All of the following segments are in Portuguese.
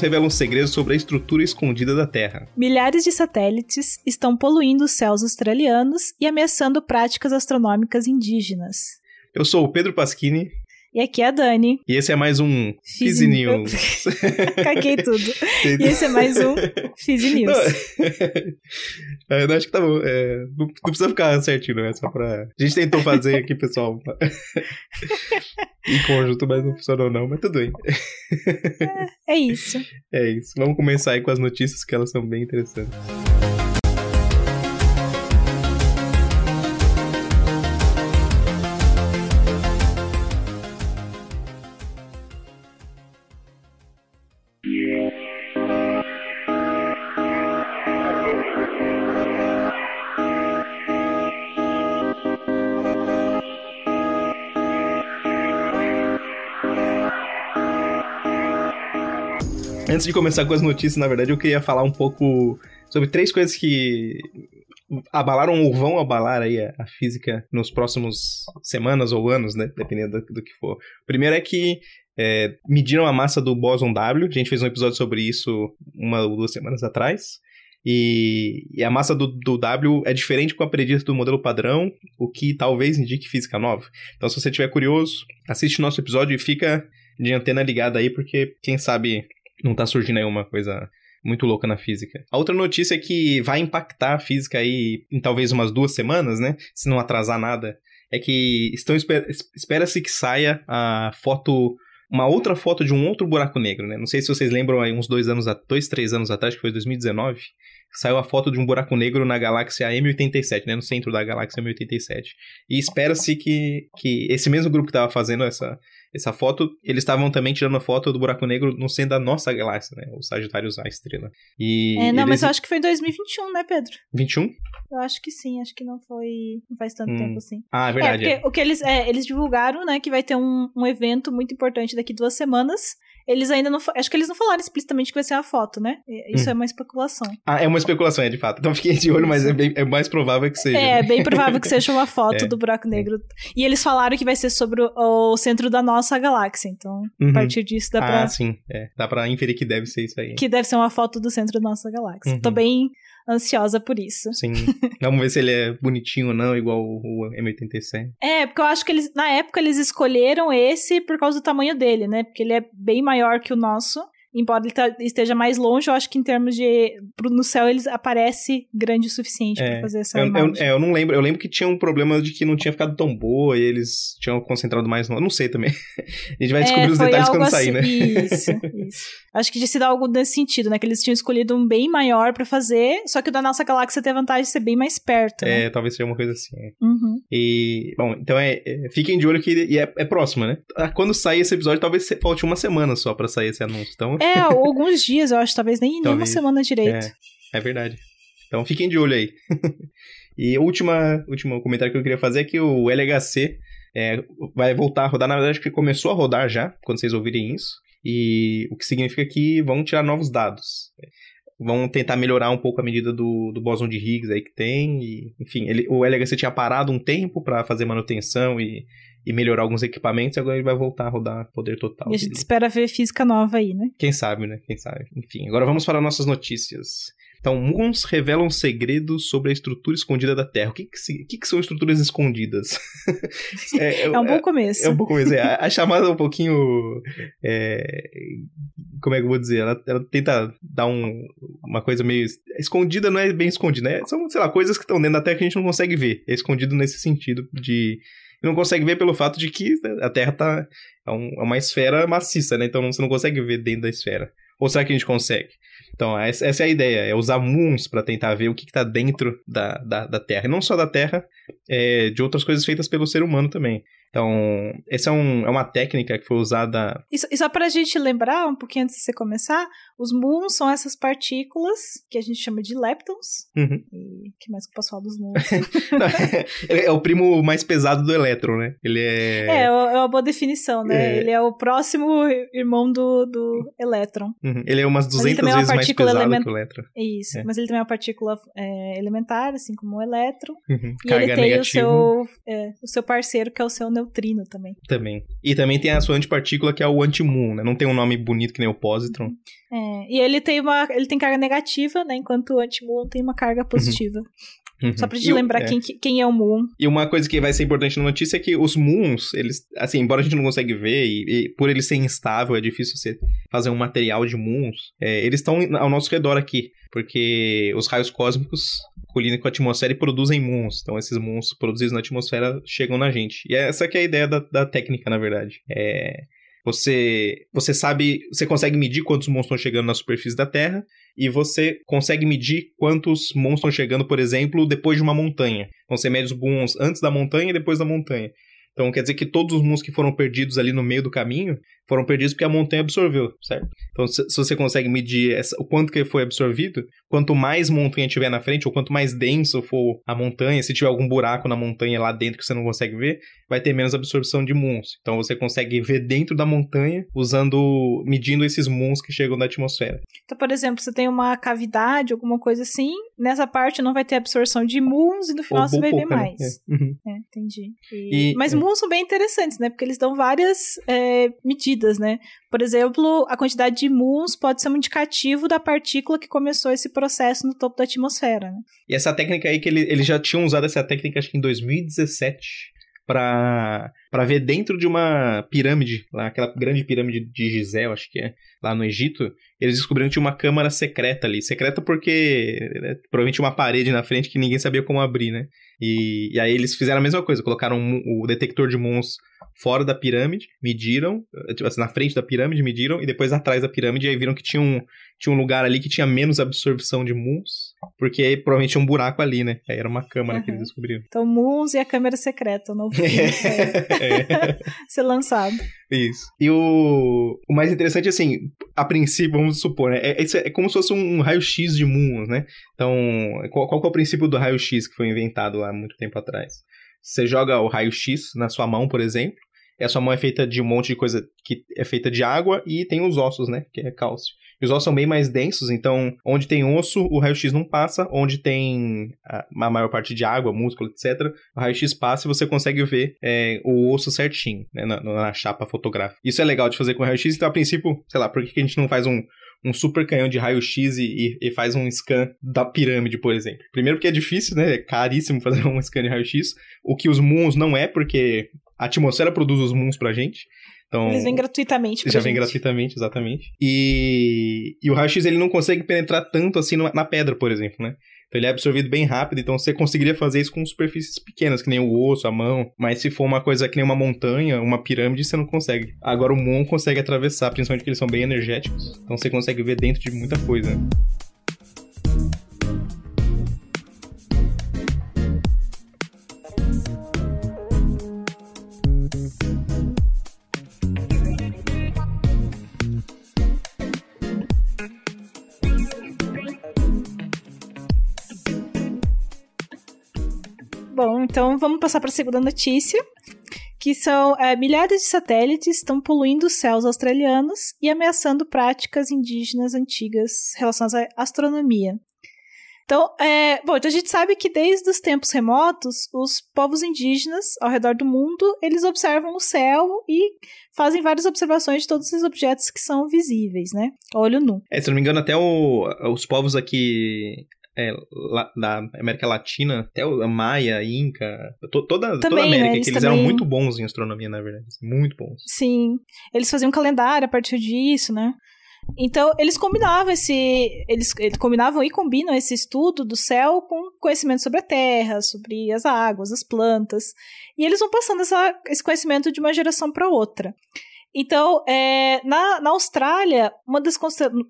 Revelam segredos sobre a estrutura escondida da Terra. Milhares de satélites estão poluindo os céus australianos e ameaçando práticas astronômicas indígenas. Eu sou o Pedro Pasquini. E aqui é a Dani. E esse é mais um Fizzy News. Caguei tudo. E esse é mais um Fizzy News. Não, eu acho que tá bom. É, não, não, precisa ficar certinho, né? Só pra... A gente tentou fazer aqui, pessoal. em conjunto, mas não funcionou não, mas tudo bem. É, é isso. É isso. Vamos começar aí com as notícias, que elas são bem interessantes. Antes de começar com as notícias, na verdade, eu queria falar um pouco sobre três coisas que abalaram ou vão abalar aí a, física nos próximos semanas ou anos, né? Dependendo do, do que for. Primeiro é que é, mediram a massa do bóson W. A gente fez um episódio sobre isso uma ou duas semanas atrás. E, e a massa do, do, W é diferente com a predita do modelo padrão, o que talvez indique física nova. Então, se você estiver curioso, assiste nosso episódio e fica de antena ligada aí, porque quem sabe não tá surgindo aí uma coisa muito louca na física. A outra notícia é que vai impactar a física aí em talvez umas duas semanas, né? Se não atrasar nada. É que estão espera-se que saia a foto uma outra foto de um outro buraco negro, né? Não sei se vocês lembram aí uns dois anos, dois, três anos atrás, que foi 2019, saiu a foto de um buraco negro na galáxia M87, né? No centro da galáxia M87. E espera-se que, que esse mesmo grupo que estava fazendo essa, essa foto, eles estavam também tirando a foto do buraco negro no centro da nossa galáxia, né? O Sagitários A estrela. E é, não, eles... mas eu acho que foi em 2021, né, Pedro? 21? Eu acho que sim, acho que não foi. Não faz tanto hum. tempo assim. Ah, é verdade. É, o que eles, é, eles divulgaram, né, que vai ter um, um evento muito importante daqui duas semanas. Eles ainda não. Acho que eles não falaram explicitamente que vai ser a foto, né? Isso hum. é uma especulação. Ah, é uma especulação, é de fato. Então fiquem de olho, mas é, bem, é mais provável que seja. É, bem provável que seja uma foto é. do buraco negro. E eles falaram que vai ser sobre o, o centro da nossa galáxia. Então, uhum. a partir disso dá pra. Ah, sim. É. Dá pra inferir que deve ser isso aí. Que deve ser uma foto do centro da nossa galáxia. Uhum. Tô bem ansiosa por isso. Sim. Vamos ver se ele é bonitinho ou não, igual o M87. É, porque eu acho que eles, na época, eles escolheram esse por causa do tamanho dele, né? Porque ele é bem maior que o nosso embora ele tá, esteja mais longe, eu acho que em termos de. no céu ele aparece grande o suficiente é, para fazer essa eu. Eu, é, eu não lembro. Eu lembro que tinha um problema de que não tinha ficado tão boa e eles tinham concentrado mais no. Eu não sei também. A gente vai descobrir é, os detalhes quando assim, sair, né? Isso, isso. Acho que tinha sido algo nesse sentido, né? Que eles tinham escolhido um bem maior para fazer, só que o da nossa galáxia tem a vantagem de ser bem mais perto. É, né? talvez seja uma coisa assim. É. Uhum. E, bom, então é, é, Fiquem de olho que é, é próximo, né? Ah, quando sair esse episódio, talvez falte uma semana só para sair esse anúncio. Então... É, alguns dias, eu acho, talvez nem, talvez, nem uma semana direito. É, é verdade. Então fiquem de olho aí. e o último comentário que eu queria fazer é que o LHC é, vai voltar a rodar, na verdade, que começou a rodar já, quando vocês ouvirem isso. E o que significa que vão tirar novos dados. Vão tentar melhorar um pouco a medida do, do bóson de Higgs aí que tem. E, enfim, ele, o LHC tinha parado um tempo para fazer manutenção e e melhorar alguns equipamentos, agora ele vai voltar a rodar poder total. E a gente dele. espera ver física nova aí, né? Quem sabe, né? Quem sabe. Enfim, agora vamos para nossas notícias. Então, Moons revelam segredos sobre a estrutura escondida da Terra. O que, que, que, que são estruturas escondidas? é, é, um bom começo. É, é um bom começo. É, a, a, chamada é um pouquinho. É, como é que eu vou dizer? Ela, ela tenta dar um, uma coisa meio. Escondida não é bem escondida, né? São, sei lá, coisas que estão dentro da Terra que a gente não consegue ver. É escondido nesse sentido de não consegue ver pelo fato de que a Terra tá, é, um, é uma esfera maciça, né? Então você não consegue ver dentro da esfera. Ou será que a gente consegue? Então, essa, essa é a ideia, é usar moons para tentar ver o que está dentro da, da, da, Terra. E não só da Terra, é, de outras coisas feitas pelo ser humano também. Então, essa é, um, é uma técnica que foi usada. E, e só pra gente lembrar, um pouquinho antes de você começar, os muons são essas partículas que a gente chama de leptons. Uhum. E que mais que eu posso falar dos muons? é, é, o primo mais pesado do elétron, né? Ele é. É, é uma boa definição, né? É... Ele é o próximo irmão do, do elétron. Uhum. Ele é umas 200 é vezes mais pesado element... que o elétron. Isso, é. mas ele também é uma partícula é, elementar, assim como o elétron. Uhum. E Carga ele tem o seu, o seu parceiro, que é o seu neutrino também. Também. E também tem a sua antipartícula, que é o anti-moon, né? Não tem um nome bonito que nem o positron. É, e ele tem uma. Ele tem carga negativa, né? Enquanto o anti-moon tem uma carga positiva. Uhum. Só pra gente lembrar é. Quem, quem é o Moon. E uma coisa que vai ser importante na notícia é que os moons, eles, assim, embora a gente não consegue ver, e, e por ele ser instável, é difícil você fazer um material de moons, é, eles estão ao nosso redor aqui, porque os raios cósmicos colidem com a atmosfera e produzem moons. Então esses moons produzidos na atmosfera chegam na gente. E essa que é a ideia da, da técnica, na verdade. É, você, você sabe, você consegue medir quantos moons estão chegando na superfície da Terra, e você consegue medir quantos moons estão chegando, por exemplo, depois de uma montanha. Então você mede os moons antes da montanha e depois da montanha. Então quer dizer que todos os moons que foram perdidos ali no meio do caminho foram perdidos porque a montanha absorveu, certo? Então se, se você consegue medir essa- o quanto que foi absorvido, quanto mais montanha tiver na frente, ou quanto mais denso for a montanha, se tiver algum buraco na montanha lá dentro que você não consegue ver, vai ter menos absorção de moons. Então você consegue ver dentro da montanha usando, medindo esses moons que chegam da atmosfera. Então, por exemplo, você tem uma cavidade, alguma coisa assim, nessa parte não vai ter absorção de Moons e no final Ou você vai ver pouca, né? mais. É. Uhum. É, entendi. E- E- Mas são bem interessantes, né? Porque eles dão várias é, medidas, né? Por exemplo, a quantidade de Moons pode ser um indicativo da partícula que começou esse processo no topo da atmosfera, né? E essa técnica aí que ele- eles já tinham usado essa técnica acho que em 2017 para para ver dentro de uma pirâmide, lá aquela grande pirâmide de Gizé, eu acho que é, lá no Egito, eles descobriram que tinha uma câmara secreta ali, secreta porque né, provavelmente uma parede na frente que ninguém sabia como abrir, né? E, e aí eles fizeram a mesma coisa, colocaram o detector de mons fora da pirâmide, mediram, eh, tipo assim, na frente da pirâmide mediram e depois atrás da pirâmide aí viram que tinha um tinha um lugar ali que tinha menos absorção de mons, porque aí provavelmente tinha um buraco ali, né? Aí era uma câmara que Uhum. eles descobriram. Então, Moons e a câmera secreta, o novo filme vai é, ser lançado. isso. E o, o mais interessante, assim, a princípio, vamos supor, né? É, isso é como se fosse um raio-x de moons, né? Então, qual, qual que é o princípio do raio-x que foi inventado lá há muito tempo atrás? Você joga o raio-x na sua mão, por exemplo, e a sua mão é feita de um monte de coisa que é feita de água e tem os ossos, né? Que é cálcio. E os ossos são bem mais densos, então onde tem osso, o raio-x não passa. Onde tem a, maior parte de água, músculo, etc., o raio-x passa e você consegue ver é, o osso certinho, né? Na, na chapa fotográfica. Isso é legal de fazer com raio-x, então a princípio, sei lá, por que que a gente não faz um, um super canhão de raio-x e, e- e faz um scan da pirâmide, por exemplo. Primeiro porque é difícil, né? É caríssimo fazer um scan de raio-x. O que os moons não é, porque a atmosfera produz os moons pra gente. Então, Eles vêm gratuitamente pra já vem gratuitamente, exatamente. E, e o raio-x ele não consegue penetrar tanto assim na pedra, por exemplo, né? Então ele é absorvido bem rápido, então você conseguiria fazer isso com superfícies pequenas, que nem o osso, a mão. Mas se for uma coisa que nem uma montanha, uma pirâmide, você não consegue. Agora o Moon consegue atravessar, principalmente porque eles são bem energéticos. Então você consegue ver dentro de muita coisa. né? Vamos passar para a segunda notícia, que são é, milhares de satélites estão poluindo os céus australianos e ameaçando práticas indígenas antigas relacionadas à astronomia. Então, é, bom, então a gente sabe que desde os tempos remotos, os povos indígenas ao redor do mundo, eles observam o céu e fazem várias observações de todos esses objetos que são visíveis, né? Olho nu. É, se não me engano, até o- os povos aqui é, lá- da América Latina, até o Maia, Inca, to- toda, toda Também, a né, América, eles que eles também- eram muito bons em astronomia, na verdade. assim, Muito bons. Sim, eles faziam um calendário a partir disso, né? Então, eles combinavam esse. Eles, eles combinavam e combinam esse estudo do céu com conhecimento sobre a terra, sobre as águas, as plantas. E eles vão passando essa- esse conhecimento de uma geração para outra. Então, é, na, na Austrália, uma das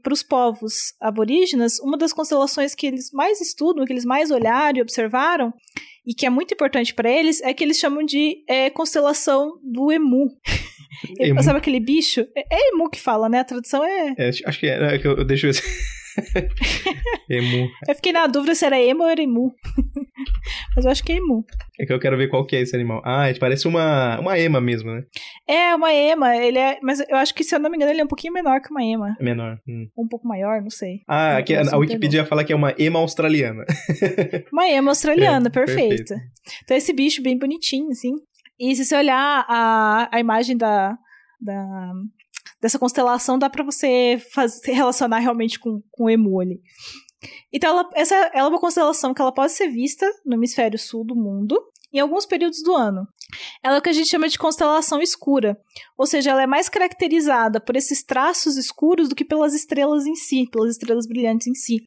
para os povos aborígenas, uma das constelações que eles mais estudam, que eles mais olharam e observaram, e que é muito importante para eles, é que eles chamam de é, constelação do Emu. Emu. Sabe aquele bicho? É, é emu que fala, né? A tradução é. É, acho que é, é eu, eu deixo esse. emu. Eu fiquei na dúvida se era emo ou era emu. Mas eu acho que é emu. É que eu quero ver qual que é esse animal. Ah, ele parece uma, uma ema mesmo, né? É uma ema, ele é. Mas eu acho que, se eu não me engano, ele é um pouquinho menor que uma ema. É menor. Hum. Um pouco maior, não sei. Ah, aqui, não a, a Wikipedia fala que é uma ema australiana. Uma ema australiana, É, perfeita. perfeito. Então, esse bicho bem bonitinho, assim. E se você olhar a, a imagem da, da, dessa constelação, dá para você fazer, relacionar realmente com, com o emu ali. Então, ela, essa ela é uma constelação que ela pode ser vista no hemisfério sul do mundo em alguns períodos do ano. Ela é o que a gente chama de constelação escura, ou seja, ela é mais caracterizada por esses traços escuros do que pelas estrelas em si, pelas estrelas brilhantes em si.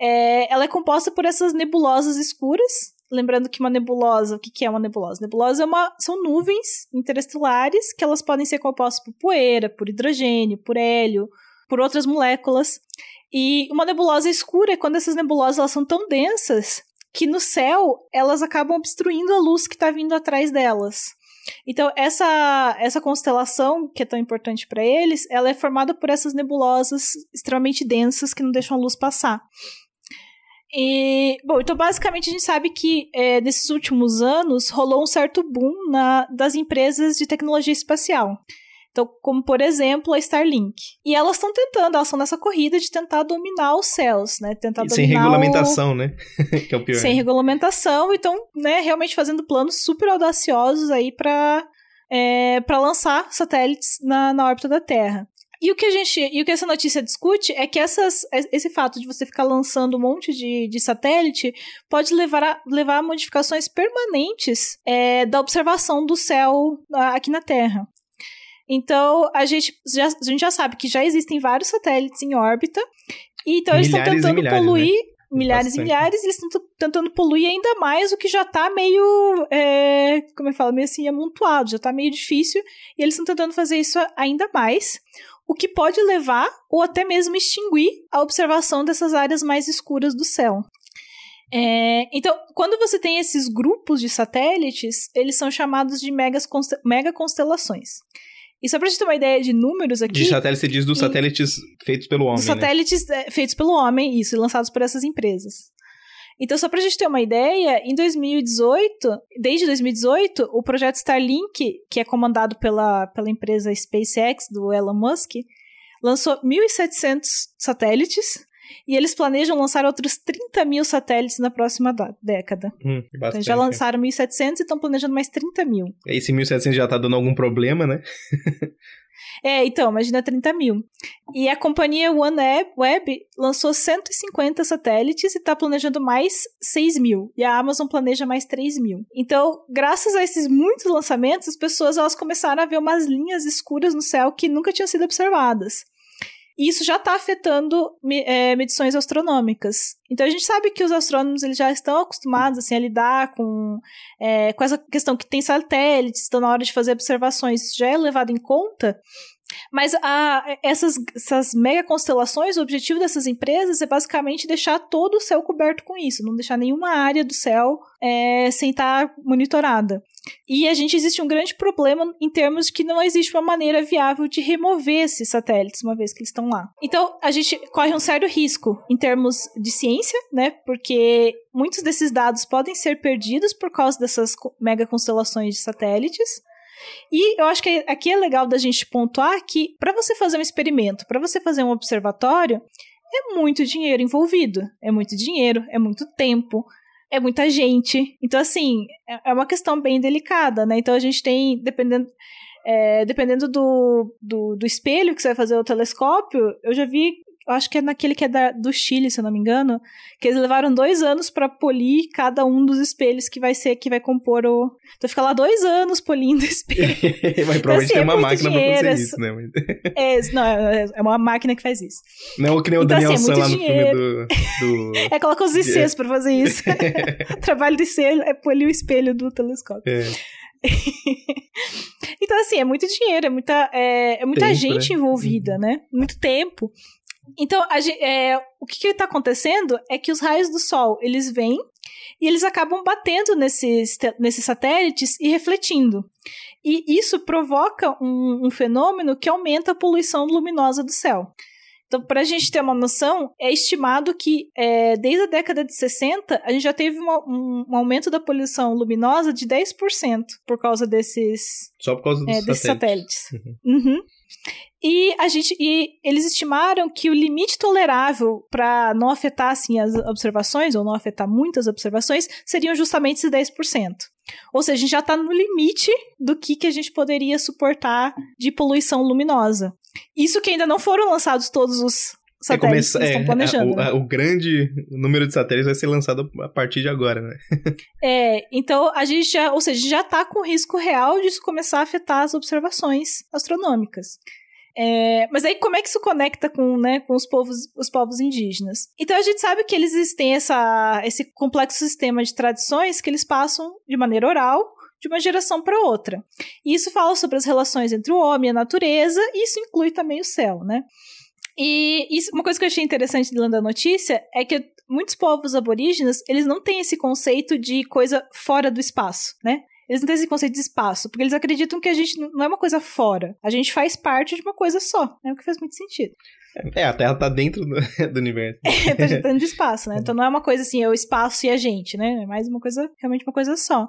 É, ela é composta por essas nebulosas escuras. Lembrando que uma nebulosa, o que é uma nebulosa? Nebulosa é uma, são nuvens interestelares que elas podem ser compostas por poeira, por hidrogênio, por hélio, por outras moléculas. E uma nebulosa escura é quando essas nebulosas elas são tão densas que no céu elas acabam obstruindo a luz que está vindo atrás delas. Então, essa, essa constelação, que é tão importante para eles, ela é formada por essas nebulosas extremamente densas que não deixam a luz passar. E, bom, então basicamente a gente sabe que é, nesses últimos anos rolou um certo boom na, das empresas de tecnologia espacial. Então, como por exemplo a Starlink. E elas estão tentando, elas estão nessa corrida de tentar dominar os céus, né? Tentar e sem regulamentação, o... né? que é o pior. Sem regulamentação, então, né, realmente fazendo planos super audaciosos aí para é, para lançar satélites na, na órbita da Terra. E o que a gente, e o que essa notícia discute é que essas, esse fato de você ficar lançando um monte de, de satélite pode levar a, levar a modificações permanentes é, da observação do céu aqui na Terra. Então, a gente já, a gente já sabe que já existem vários satélites em órbita. E então, eles estão tentando milhares, poluir. Né? Milhares Bastante. e milhares, eles estão tentando poluir ainda mais o que já está meio. É, como eu falo, meio assim, amontoado, já está meio difícil. E eles estão tentando fazer isso ainda mais o que pode levar ou até mesmo extinguir a observação dessas áreas mais escuras do céu. É, então, quando você tem esses grupos de satélites, eles são chamados de megas, mega constelações. E só pra gente ter uma ideia de números aqui. De satélites, você diz dos satélites feitos pelo homem. Dos né? satélites né? feitos pelo homem, isso, lançados por essas empresas. Então, só pra gente ter uma ideia, em 2018, desde 2018, o projeto Starlink, que é comandado pela, pela empresa SpaceX do Elon Musk, lançou 1.700 satélites e eles planejam lançar outros 30 mil satélites na próxima década. Hum, então já lançaram 1.700 e estão planejando mais 30 mil. Esse 1.700 já tá dando algum problema, né? é, então, imagina 30 mil. E a companhia OneWeb lançou 150 satélites e está planejando mais 6 mil. E a Amazon planeja mais 3 mil. Então, graças a esses muitos lançamentos, as pessoas elas começaram a ver umas linhas escuras no céu que nunca tinham sido observadas. E isso já está afetando é, medições astronômicas. Então a gente sabe que os astrônomos eles já estão acostumados assim, a lidar com, é, com essa questão que tem satélites, então na hora de fazer observações já é levado em conta. Mas a, essas, essas mega constelações, o objetivo dessas empresas é basicamente deixar todo o céu coberto com isso, não deixar nenhuma área do céu é, sem estar monitorada. E a gente existe um grande problema em termos de que não existe uma maneira viável de remover esses satélites uma vez que eles estão lá. Então, a gente corre um sério risco em termos de ciência, né? Porque muitos desses dados podem ser perdidos por causa dessas mega constelações de satélites. E eu acho que aqui é legal da gente pontuar que para você fazer um experimento, para você fazer um observatório, é muito dinheiro envolvido. É muito dinheiro, é muito tempo, é muita gente. Então, assim, é, é uma questão bem delicada, né? Então a gente tem, dependendo. É, dependendo do, do, do, espelho que você vai fazer o telescópio, eu já vi eu acho que é naquele que é da, do Chile, se eu não me engano, que eles levaram dois anos para polir cada um dos espelhos que vai ser, que vai compor o. Então fica lá dois anos polindo o espelho. Mas provavelmente assim, tem é uma máquina dinheiro, pra fazer isso, né? É, não, é, é uma máquina que faz isso. Não, que nem o então, Daniel assim, é lá no filme do. do... é, coloca os ICs pra fazer isso. o trabalho de ser é polir o espelho do telescópio. É. então, assim, é muito dinheiro, é muita, é, é muita tempo, gente né? envolvida, uhum. né? Muito tempo. Então, a, é, o que está acontecendo é que os raios do Sol, eles vêm e eles acabam batendo nesses, nesses satélites e refletindo. E isso provoca um, um fenômeno que aumenta a poluição luminosa do céu. Então, para a gente ter uma noção, é estimado que é, desde a década de 60 a gente já teve uma, um, um, aumento da poluição luminosa de 10% por causa desses, Só por causa é, desses satélites. satélites. Uhum. Uhum. E a gente e eles estimaram que o limite tolerável para não afetar assim as observações ou não afetar muitas observações seriam justamente esses 10%. Ou seja, a gente já está no limite do que, que a gente poderia suportar de poluição luminosa. Isso que ainda não foram lançados todos os satélites é, que estão planejando. É, né? o, o, grande número de satélites vai ser lançado a partir de agora, né? é, então a gente já, ou seja, já está com risco real de isso começar a afetar as observações astronômicas. É, mas aí como é que isso conecta com, né, com os povos, os povos indígenas? Então a gente sabe que eles têm essa, esse complexo sistema de tradições que eles passam de maneira oral de uma geração para outra. E isso fala sobre as relações entre o homem e a natureza, e isso inclui também o céu, né? E isso, uma coisa que eu achei interessante lendo a notícia é que muitos povos aborígenes, eles não têm esse conceito de coisa fora do espaço, né? Eles não têm esse conceito de espaço, porque eles acreditam que a gente não é uma coisa fora. A gente faz parte de uma coisa só, né? O que faz muito sentido. É, a Terra tá dentro do, do universo. É, tá dentro de espaço, né? Então não é uma coisa assim, é o espaço e a gente, né? É mais uma coisa, realmente uma coisa só.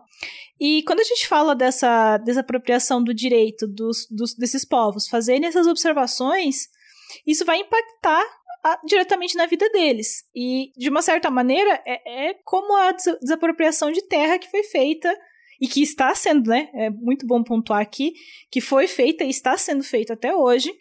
E quando a gente fala dessa desapropriação do direito dos, dos, desses povos fazerem essas observações, isso vai impactar a, diretamente na vida deles. E, de uma certa maneira, é, é como a desapropriação de terra que foi feita e que está sendo, né? É muito bom pontuar aqui, que foi feita e está sendo feita até hoje,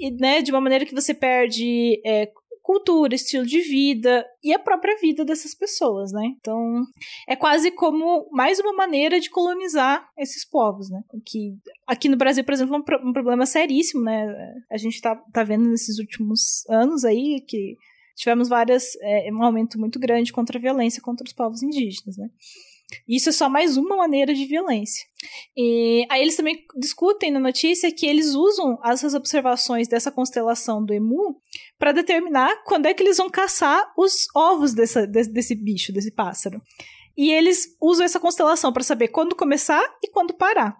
e, né, de uma maneira que você perde é, cultura, estilo de vida e a própria vida dessas pessoas, né? Então, é quase como mais uma maneira de colonizar esses povos, né? Que aqui no Brasil, por exemplo, é um, um problema seríssimo, né? A gente tá, tá vendo nesses últimos anos aí que tivemos várias é, um aumento muito grande contra a violência contra os povos indígenas, né? Isso é só mais uma maneira de violência. E aí eles também discutem na notícia que eles usam essas observações dessa constelação do Emu para determinar quando é que eles vão caçar os ovos dessa, desse, desse bicho, desse pássaro. E eles usam essa constelação para saber quando começar e quando parar.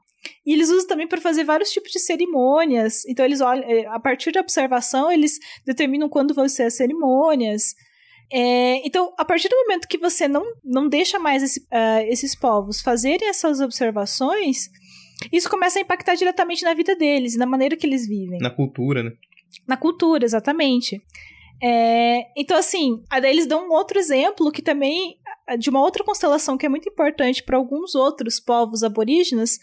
E eles usam também para fazer vários tipos de cerimônias. Então, eles olham, eh, a partir da observação, eles determinam quando vão ser as cerimônias. É, então, a partir do momento que você não, não deixa mais esse, uh, esses povos fazerem essas observações, isso começa a impactar diretamente na vida deles, na maneira que eles vivem. Na cultura, né? Na cultura, exatamente. É, então, assim, daí eles dão um outro exemplo que também, de uma outra constelação que é muito importante para alguns outros povos aborígenes,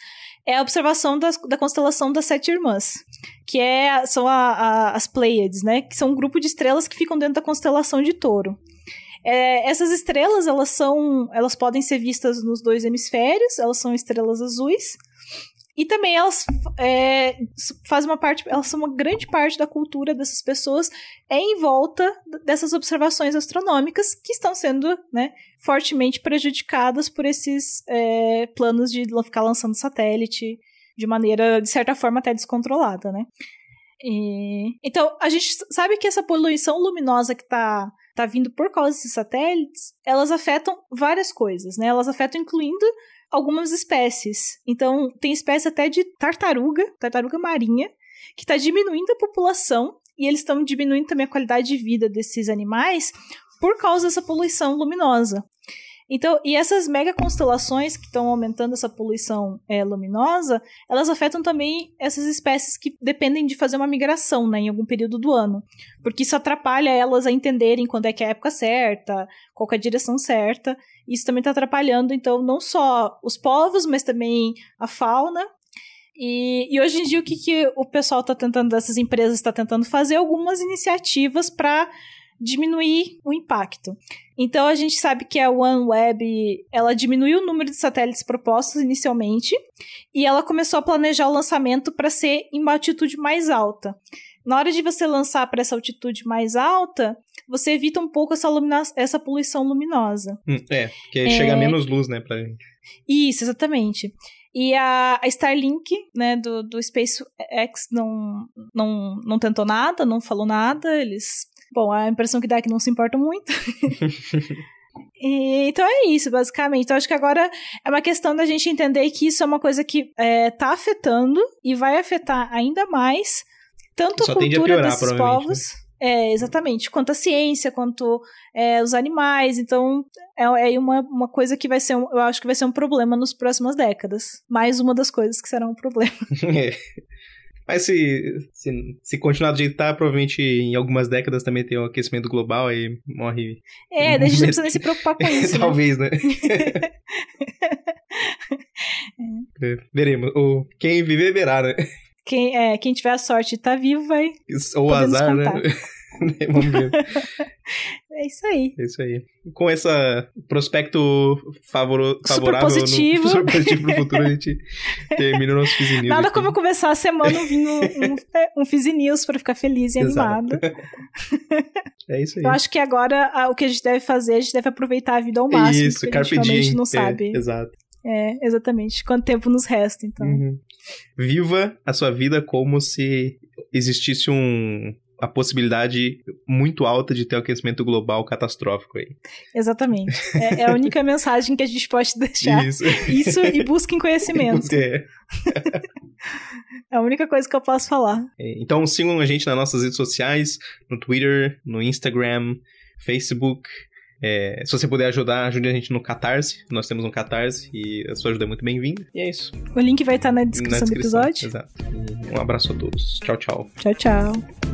é a observação das, da constelação das Sete Irmãs, que é, são a, a, as Pleiades, né? Que são um grupo de estrelas que ficam dentro da constelação de Touro. É, essas estrelas, elas são, elas podem ser vistas nos dois hemisférios, elas são estrelas azuis, e também elas é, fazem uma parte, elas são uma grande parte da cultura dessas pessoas é em volta dessas observações astronômicas que estão sendo né, fortemente prejudicadas por esses é, planos de ficar lançando satélite de maneira, de certa forma, até descontrolada, né? E, então, a gente sabe que essa poluição luminosa que está tá vindo por causa desses satélites, elas afetam várias coisas, né? Elas afetam incluindo algumas espécies. Então, tem espécie até de tartaruga, tartaruga marinha, que está diminuindo a população e eles estão diminuindo também a qualidade de vida desses animais por causa dessa poluição luminosa. Então, e essas mega constelações que estão aumentando essa poluição é, luminosa, elas afetam também essas espécies que dependem de fazer uma migração, né, em algum período do ano. Porque isso atrapalha elas a entenderem quando é que é a época certa, qual é a direção certa. Isso também está atrapalhando, então, não só os povos, mas também a fauna. E, e hoje em dia, o que, que o pessoal está tentando, essas empresas estão tá tentando fazer? Algumas iniciativas para diminuir o impacto. Então a gente sabe que a OneWeb, ela diminuiu o número de satélites propostos inicialmente e ela começou a planejar o lançamento para ser em uma altitude mais alta. Na hora de você lançar para essa altitude mais alta, você evita um pouco essa, essa poluição luminosa. Hum, é, porque é... chega menos luz, né, pra gente. Isso, exatamente. E a, a, Starlink, né, do, do SpaceX não, não, não tentou nada, não falou nada, eles Bom, a impressão que dá é que não se importam muito. E, então é isso, basicamente. Então acho que agora é uma questão da gente entender que isso é uma coisa que é, tá afetando e vai afetar ainda mais tanto Só a cultura a piorar, desses povos. Né? É, exatamente. Quanto a ciência, quanto é, os animais. Então, é, é uma, uma coisa que vai ser, um, eu acho que vai ser um problema nas próximas décadas. Mais uma das coisas que será um problema. Mas se, se, se continuar do jeito que tá, provavelmente em algumas décadas também tem o um aquecimento global e morre. É, daí a gente não precisa nem se preocupar com isso. Talvez, né? É. Veremos. O, quem viver, verá, né? Quem, é, quem tiver a sorte de estar tá vivo vai. Ou azar, né? Vamos ver. É isso aí. É isso aí. Com esse prospecto favor, favorável super positivo. No, super positivo pro futuro, a gente termina o nosso News. Nada aqui. como começar a semana vindo um, um, News pra ficar feliz e animado. É isso aí. Eu acho que agora a, o que a gente deve fazer, a gente deve aproveitar a vida ao máximo. Isso, carpe diem. A gente não é, sabe. exato. É, exatamente. Quanto tempo nos resta, então. Uhum. Viva a sua vida como se existisse um, a possibilidade muito alta de ter um aquecimento global catastrófico aí. Exatamente. É, é a única mensagem que a gente pode deixar. Isso. Isso e busquem conhecimento. É. é a única coisa que eu posso falar. É, então sigam a gente nas nossas redes sociais, no Twitter, no Instagram, Facebook. É, se você puder ajudar, ajude a gente no Catarse. Nós temos um Catarse e a sua ajuda é muito bem-vinda. E é isso. O link vai estar na descrição, na descrição do episódio. Exato. Um abraço a todos. Tchau, tchau. Tchau, tchau.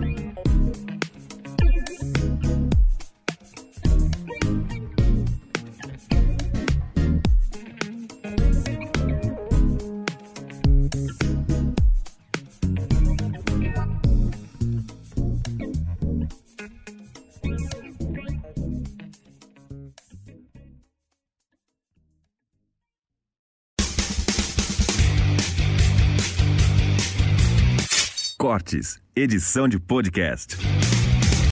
Edição de podcast.